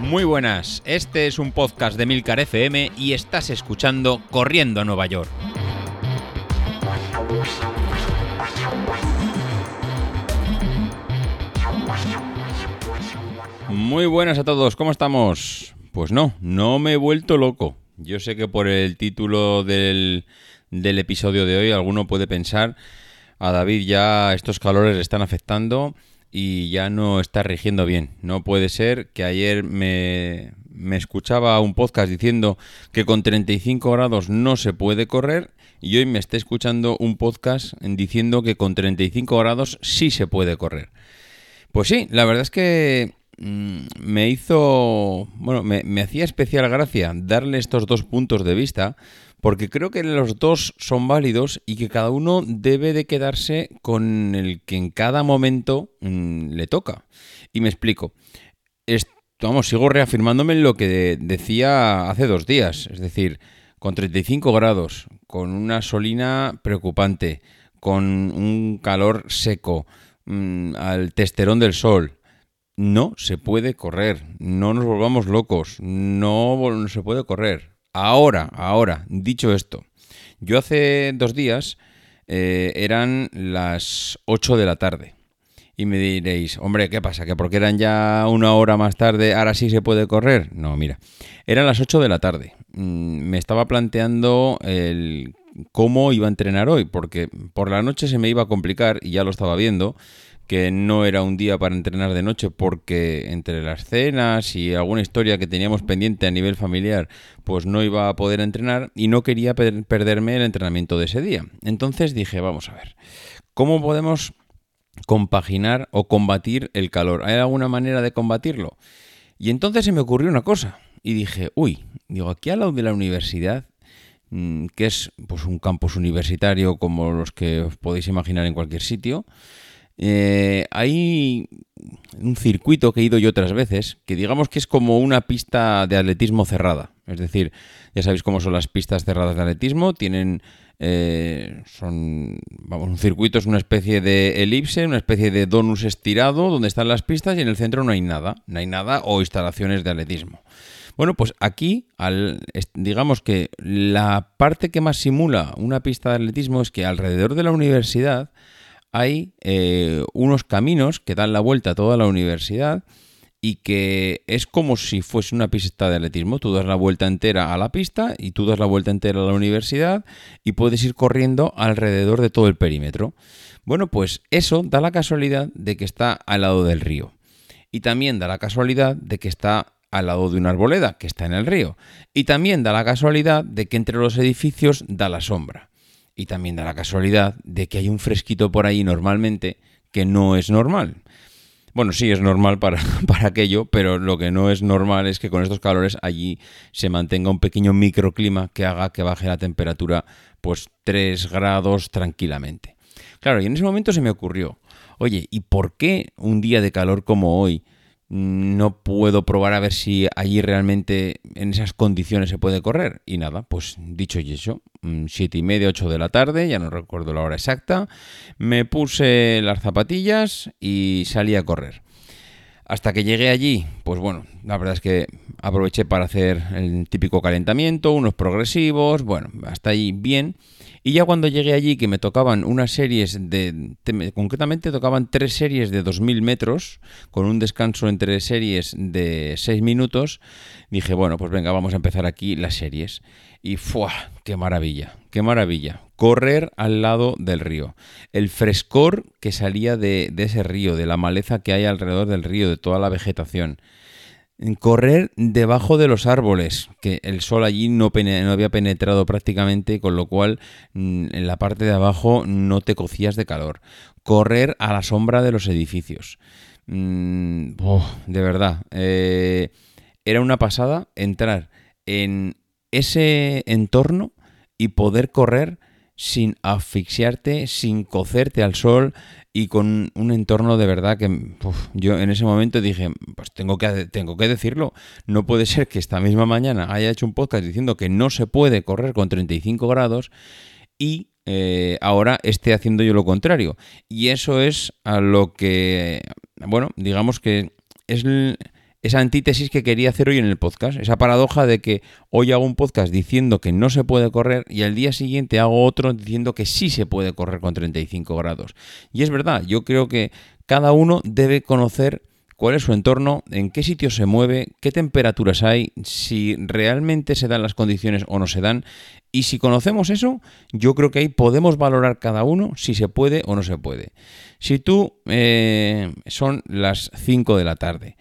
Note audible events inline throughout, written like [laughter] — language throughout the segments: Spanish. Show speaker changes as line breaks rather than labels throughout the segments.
Muy buenas, este es un podcast de Milcar FM y estás escuchando Corriendo a Nueva York. Muy buenas a todos, ¿cómo estamos? Pues no, no me he vuelto loco. Yo sé que por el título del, del episodio de hoy alguno puede pensar, a David ya estos calores le están afectando y ya no está rigiendo bien. No puede ser que ayer me, me escuchaba un podcast diciendo que con 35 grados no se puede correr y hoy me esté escuchando un podcast diciendo que con 35 grados sí se puede correr. Pues sí, la verdad es que me hizo, bueno, me, me hacía especial gracia darle estos dos puntos de vista porque creo que los dos son válidos y que cada uno debe de quedarse con el que en cada momento mm, le toca. Y me explico. vamos, sigo reafirmándome en lo que decía hace dos días, es decir, con 35 grados, con una solina preocupante, con un calor seco, mm, al testerón del sol, no se puede correr, no nos volvamos locos, no se puede correr. Ahora, ahora, dicho esto, yo hace dos días eh, eran las 8 de la tarde. Y me diréis, hombre, ¿qué pasa? ¿Que porque eran ya una hora más tarde, ahora sí se puede correr? No, mira, eran las 8 de la tarde. Mm, me estaba planteando el cómo iba a entrenar hoy, porque por la noche se me iba a complicar y ya lo estaba viendo que no era un día para entrenar de noche porque entre las cenas y alguna historia que teníamos pendiente a nivel familiar, pues no iba a poder entrenar y no quería perderme el entrenamiento de ese día. Entonces dije, vamos a ver, ¿cómo podemos compaginar o combatir el calor? ¿Hay alguna manera de combatirlo? Y entonces se me ocurrió una cosa y dije, uy, digo, aquí al lado de la universidad mm, que es pues un campus universitario como los que os podéis imaginar en cualquier sitio, eh, hay un circuito que he ido yo otras veces, que digamos que es como una pista de atletismo cerrada. Es decir, ya sabéis cómo son las pistas cerradas de atletismo, tienen... Eh, son, vamos, un circuito es una especie de elipse, una especie de donus estirado donde están las pistas y en el centro no hay nada, no hay nada o instalaciones de atletismo. Bueno, pues aquí, al, digamos que la parte que más simula una pista de atletismo es que alrededor de la universidad hay eh, unos caminos que dan la vuelta a toda la universidad y que es como si fuese una pista de atletismo. Tú das la vuelta entera a la pista y tú das la vuelta entera a la universidad y puedes ir corriendo alrededor de todo el perímetro. Bueno, pues eso da la casualidad de que está al lado del río. Y también da la casualidad de que está al lado de una arboleda que está en el río. Y también da la casualidad de que entre los edificios da la sombra. Y también da la casualidad de que hay un fresquito por ahí normalmente que no es normal. Bueno, sí es normal para, [laughs] para, aquello, pero lo que no es normal es que con estos calores allí se mantenga un pequeño microclima que haga que baje la temperatura pues 3 grados tranquilamente. Claro, y en ese momento se me ocurrió, oye, ¿y por qué un día de calor como hoy no puedo probar a ver si allí realmente en esas condiciones se puede correr. Y nada, pues dicho y hecho, mm, siete y media, ocho de la tarde, ya no recuerdo la hora exacta, me puse las zapatillas y salí a correr. Hasta que llegué allí, pues bueno, la verdad es que aproveché para hacer el típico calentamiento, unos progresivos, bueno, hasta ahí bien. Y ya cuando llegué allí, que me tocaban unas series de. concretamente tocaban tres series de 2.000 metros, con un descanso entre series de 6 minutos, dije, bueno, pues venga, vamos a empezar aquí las series. Y ¡fua! ¡Qué maravilla! ¡Qué maravilla! Correr al lado del río. El frescor que salía de, de ese río, de la maleza que hay alrededor del río, de toda la vegetación correr debajo de los árboles, que el sol allí no, había penetrado prácticamente, con lo cual mm, en la parte de abajo no te cocías de calor. Correr a la sombra de los edificios. Mm, de verdad, eh, era una pasada entrar en ese entorno y poder correr sin asfixiarte, sin cocerte al sol y con un entorno de verdad que yo en ese momento dije, pues tengo que, tengo que decirlo, no puede ser que esta misma mañana haya hecho un podcast diciendo que no se puede correr con 35 grados y eh, ahora esté haciendo yo lo contrario. Y eso es a lo que bueno, digamos que es esa antítesis que quería hacer hoy en el podcast, esa paradoja de que hoy hago un podcast diciendo que no se puede correr y al día siguiente hago otro diciendo que sí se puede correr con 35 grados. Y es verdad, yo creo que cada uno debe conocer cuál es su entorno, en qué sitio se mueve, qué temperaturas hay, si realmente se dan las condiciones o no se dan. Y si conocemos eso, yo creo que ahí podemos valorar cada uno si se puede o no se puede. Si tú eh, son las 5 de la tarde,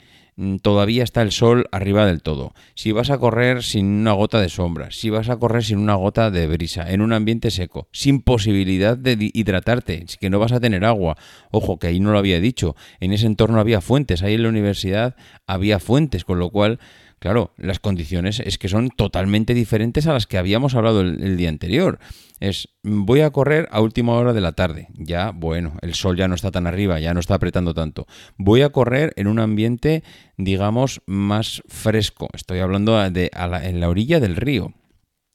todavía está el sol arriba del todo. Si vas a correr sin una gota de sombra, si vas a correr sin una gota de brisa, en un ambiente seco, sin posibilidad de hidratarte, que no vas a tener agua. Ojo, que ahí no lo había dicho. En ese entorno había fuentes, ahí en la universidad había fuentes, con lo cual Claro, las condiciones es que son totalmente diferentes a las que habíamos hablado el, día anterior. Es, voy a correr a última hora de la tarde. Ya, bueno, el sol ya no está tan arriba, ya no está apretando tanto. Voy a correr en un ambiente, digamos, más fresco. Estoy hablando de en la orilla del río.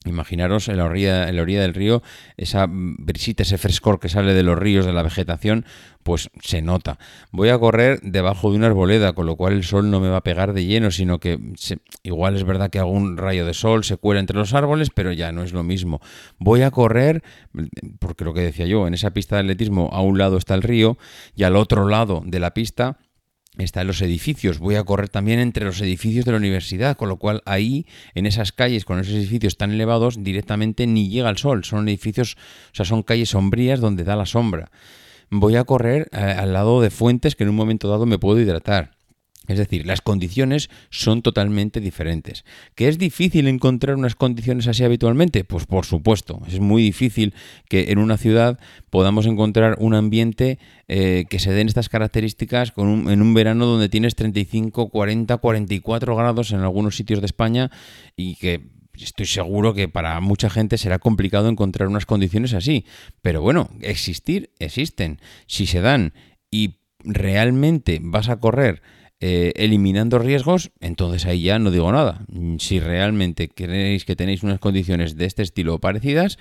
Imaginaros en la, orilla, en la orilla del río esa brisita, ese frescor que sale de los ríos, de la vegetación, pues se nota. Voy a correr debajo de una arboleda, con lo cual el sol no me va a pegar de lleno, sino que igual es verdad que algún rayo de sol se cuela entre los árboles, pero ya no es lo mismo. Voy a correr, porque lo que decía yo, en esa pista de atletismo a un lado está el río y al otro lado de la pista está en los edificios. Voy a correr también entre los edificios de la universidad, con lo cual ahí, en esas calles, con esos edificios tan elevados, directamente ni llega el sol. Son edificios, o sea, son calles sombrías donde da la sombra. Voy a correr eh, al lado de fuentes que en un momento dado me puedo hidratar. Es decir, las condiciones son totalmente diferentes. ¿Que es difícil encontrar unas condiciones así habitualmente? Pues por supuesto, es muy difícil que en una ciudad podamos encontrar un ambiente eh, que se den estas características en un verano donde tienes 35, 40, 44 grados en algunos sitios de España y que estoy seguro que para mucha gente será complicado encontrar unas condiciones así. Pero bueno, existir existen. Si se dan y realmente vas a correr eh, eliminando riesgos, entonces ahí ya no digo nada. Si realmente queréis que tenéis unas condiciones de este estilo parecidas,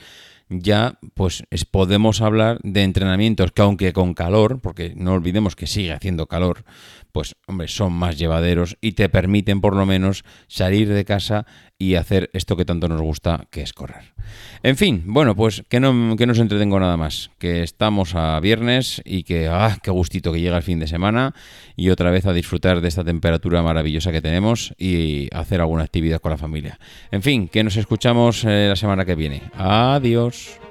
ya pues podemos hablar de entrenamientos que aunque con calor, porque no olvidemos que sigue haciendo calor, pues hombre, son más llevaderos y te permiten por lo menos salir de casa y hacer esto que tanto nos gusta, que es correr. En fin, bueno, pues que no, que no os entretengo nada más, que estamos a viernes y que, ah, qué gustito que llega el fin de semana y otra vez a disfrutar de esta temperatura maravillosa que tenemos y hacer alguna actividad con la familia. En fin, que nos escuchamos eh, la semana que viene. Adiós. much.